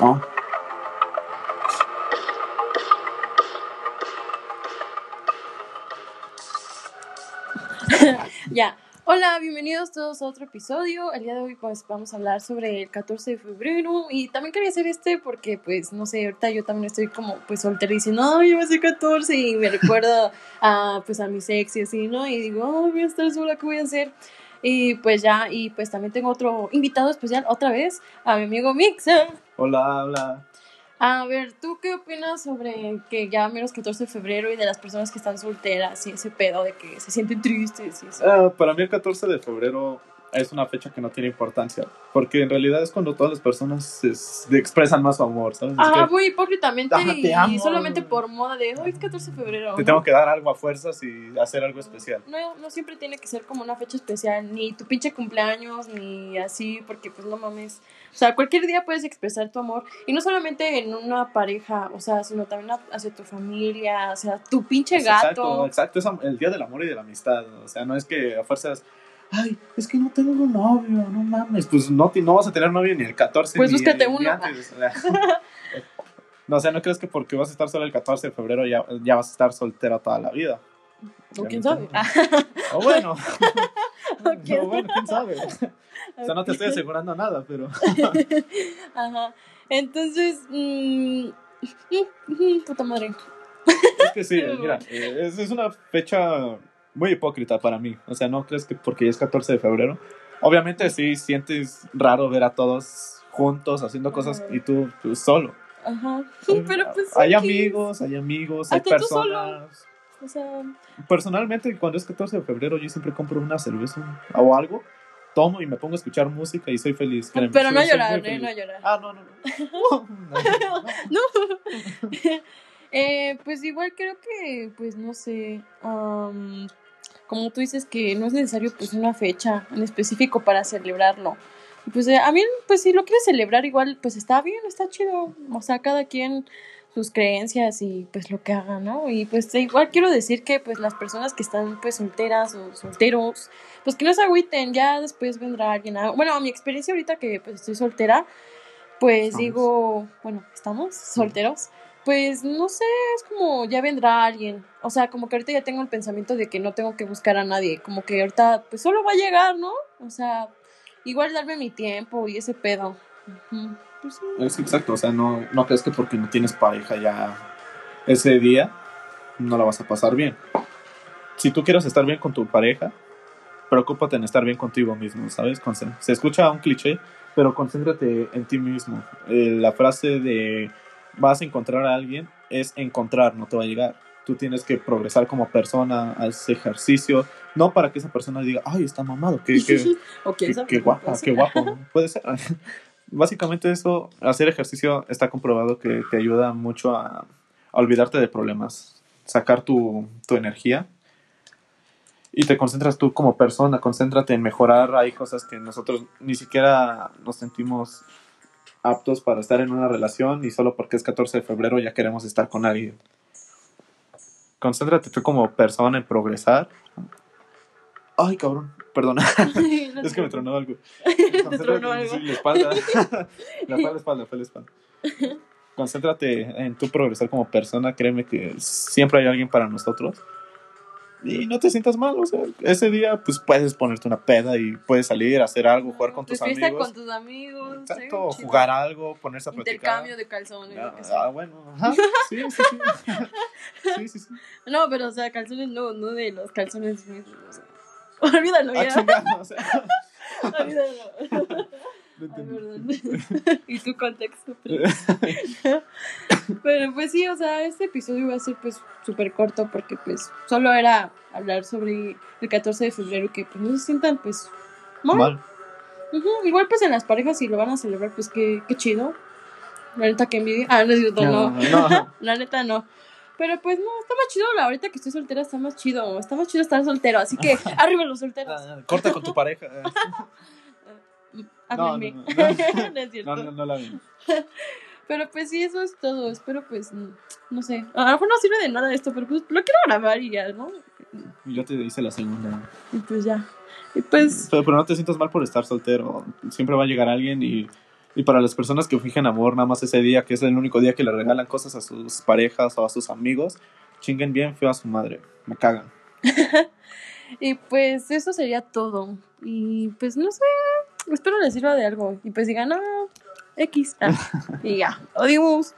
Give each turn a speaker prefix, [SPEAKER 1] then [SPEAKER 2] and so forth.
[SPEAKER 1] Ya. Hola, bienvenidos todos a otro episodio. El día de hoy pues vamos a hablar sobre el 14 de febrero y también quería hacer este porque pues no sé, ahorita yo también estoy como pues soltera y diciendo, ay, va a ser 14 y me recuerda a pues a mi ex y así, ¿no? Y digo, oh, voy a estar sola, ¿qué voy a hacer? Y pues ya, y pues también tengo otro invitado especial otra vez, a mi amigo Mixa.
[SPEAKER 2] Hola, hola.
[SPEAKER 1] A ver, ¿tú qué opinas sobre que ya menos 14 de febrero y de las personas que están solteras y ese pedo de que se sienten tristes y eso?
[SPEAKER 2] Ah, para mí el 14 de febrero es una fecha que no tiene importancia, porque en realidad es cuando todas las personas se, se expresan más su amor, ¿sabes? Es
[SPEAKER 1] Ah, muy hipócritamente
[SPEAKER 2] te
[SPEAKER 1] y
[SPEAKER 2] amo.
[SPEAKER 1] solamente por moda de hoy es 14 de febrero.
[SPEAKER 2] te tengo que dar algo a fuerzas y hacer algo especial.
[SPEAKER 1] No, no siempre tiene que ser como una fecha especial, ni tu pinche cumpleaños, ni así, porque pues no mames. O sea, cualquier día puedes expresar tu amor, y no solamente en una pareja, o sea, sino también hacia tu familia, hacia tu pinche
[SPEAKER 2] Pues,
[SPEAKER 1] gato.
[SPEAKER 2] Exacto, exacto, es el día del amor y de la amistad, o sea, no es que a fuerzas... Ay, es que no tengo un novio, no mames. Pues no, ti- no vas a tener novio ni el 14
[SPEAKER 1] Pues
[SPEAKER 2] ni-
[SPEAKER 1] búscate
[SPEAKER 2] ni
[SPEAKER 1] uno.
[SPEAKER 2] antes. No, o sea, no crees que porque vas a estar sola el 14 de febrero ya, ya vas a estar soltera toda la vida.
[SPEAKER 1] ¿O quién sabe?
[SPEAKER 2] O bueno.
[SPEAKER 1] ¿Quién
[SPEAKER 2] o bueno, quién sabe. O sea, no te estoy asegurando nada, pero.
[SPEAKER 1] Ajá. Entonces, mm, puta madre.
[SPEAKER 2] Es que sí, mira, eh, es, es una fecha muy hipócrita para mí. O sea, no crees que porque ya es 14 de febrero. Obviamente sí sientes raro ver a todos juntos haciendo cosas y tú, tú solo.
[SPEAKER 1] Ajá. Pero pues.
[SPEAKER 2] hay amigos, hay amigos, hay personas.
[SPEAKER 1] O sea,
[SPEAKER 2] Personalmente, cuando es 14 de febrero, yo siempre compro una cerveza o algo, tomo y me pongo a escuchar música y soy feliz. créeme,
[SPEAKER 1] pero
[SPEAKER 2] soy-
[SPEAKER 1] no
[SPEAKER 2] soy
[SPEAKER 1] llorar,
[SPEAKER 2] muy
[SPEAKER 1] ¿eh? No llorar.
[SPEAKER 2] Ah, no, no, no.
[SPEAKER 1] No. Eh, pues igual creo que, pues no sé, am, como tú dices que no es necesario pues una fecha en específico para celebrarlo. Pues eh, a mí, pues si lo quieres celebrar igual, pues está bien, está chido. O sea, cada quien sus creencias y pues lo que haga, ¿no? Y pues igual quiero decir que pues las personas que están pues solteras o solteros, pues que no se agüiten, ya después vendrá alguien. a- Bueno, a mi experiencia ahorita que pues estoy soltera, pues
[SPEAKER 2] Estamos.
[SPEAKER 1] digo, bueno, estamos solteros. Pues no sé, es como ya vendrá alguien. O sea, como que ahorita ya tengo el pensamiento de que no tengo que buscar a nadie. Como que ahorita, pues solo va a llegar, ¿no? O sea, igual darme mi tiempo y ese pedo. Pues sí.
[SPEAKER 2] Es exacto, o sea, no, no crees que porque no tienes pareja ya ese día no la vas a pasar bien. Si tú quieres estar bien con tu pareja, preocúpate en estar bien contigo mismo, ¿sabes? Se escucha un cliché, pero concéntrate en ti mismo. Eh, la frase de vas a encontrar a alguien es encontrar, no te va a llegar. Tú tienes que progresar como persona, haz ejercicio, no para que esa persona diga, ay, está mamado, que, que,
[SPEAKER 1] o
[SPEAKER 2] Qué, qué guapa, qué guapo. ¿no? Puede ser. Básicamente eso, hacer ejercicio está comprobado que te ayuda mucho a, a olvidarte de problemas, sacar tu, tu energía y te concentras tú como persona, concéntrate en mejorar. Hay cosas que nosotros ni siquiera nos sentimos aptos para estar en una relación y solo porque es 14 de febrero ya queremos estar con alguien. Concéntrate tú como persona en progresar. Ay, cabrón, perdona.
[SPEAKER 1] No
[SPEAKER 2] Es que me tronó algo.
[SPEAKER 1] Te tronó algo.
[SPEAKER 2] Sí, la espalda. la espalda, espalda, fue la espalda. Concéntrate en tu progresar como persona. Créeme que siempre hay alguien para nosotros. Y no te sientas mal, o sea, ese día pues puedes ponerte una peda y puedes salir, hacer algo, jugar con
[SPEAKER 1] Tu
[SPEAKER 2] tus amigos.
[SPEAKER 1] con tus amigos.
[SPEAKER 2] Exacto,
[SPEAKER 1] sí, chido.
[SPEAKER 2] jugar algo, ponerse a platicar.
[SPEAKER 1] Intercambio de calzones.
[SPEAKER 2] Ah,
[SPEAKER 1] lo que sea.
[SPEAKER 2] ah, bueno, ajá, sí, sí, sí. sí, sí, sí.
[SPEAKER 1] No, pero o sea, calzones no, no de los calzones mismos. o sea. Olvídalo
[SPEAKER 2] Ah,
[SPEAKER 1] ya.
[SPEAKER 2] chingada, o sea,
[SPEAKER 1] Olvídalo.
[SPEAKER 2] No
[SPEAKER 1] Ay, y tu contexto. Pero... pero pues sí, o sea, este episodio va a ser pues súper corto porque pues solo era hablar sobre el 14 de febrero que pues no se sientan pues mal.
[SPEAKER 2] Mal.
[SPEAKER 1] Ujú, Igual pues en las parejas si lo van a celebrar pues qué, qué chido. La neta que envidia. Ah, no es cierto, no.
[SPEAKER 2] No, no.
[SPEAKER 1] La neta no. Pero pues no, está más chido. La ahorita que estoy soltera está más chido. Está más chido estar soltero. Así que arriba los solteros.
[SPEAKER 2] Ah, Corta con tu pareja
[SPEAKER 1] háblenme.
[SPEAKER 2] No, no, no.
[SPEAKER 1] no
[SPEAKER 2] la vi.
[SPEAKER 1] Pero pues sí, eso es todo. Espero pues, no sé. A lo mejor no sirve de nada esto, pero pues lo quiero grabar y ya, ¿no?
[SPEAKER 2] Yo te hice la segunda.
[SPEAKER 1] Y pues ya. Y pues...
[SPEAKER 2] Pero, pero no te sientas mal por estar soltero. Siempre va a llegar alguien y... Y para las personas que fijan amor nada más ese día, que es el único día que le regalan cosas a sus parejas o a sus amigos, chinguen bien feo a su madre. Me cagan.
[SPEAKER 1] y pues eso sería todo. Y pues no sé, espero les sirva de algo. Y pues digan, no, X. Ah, y ya, odiamos.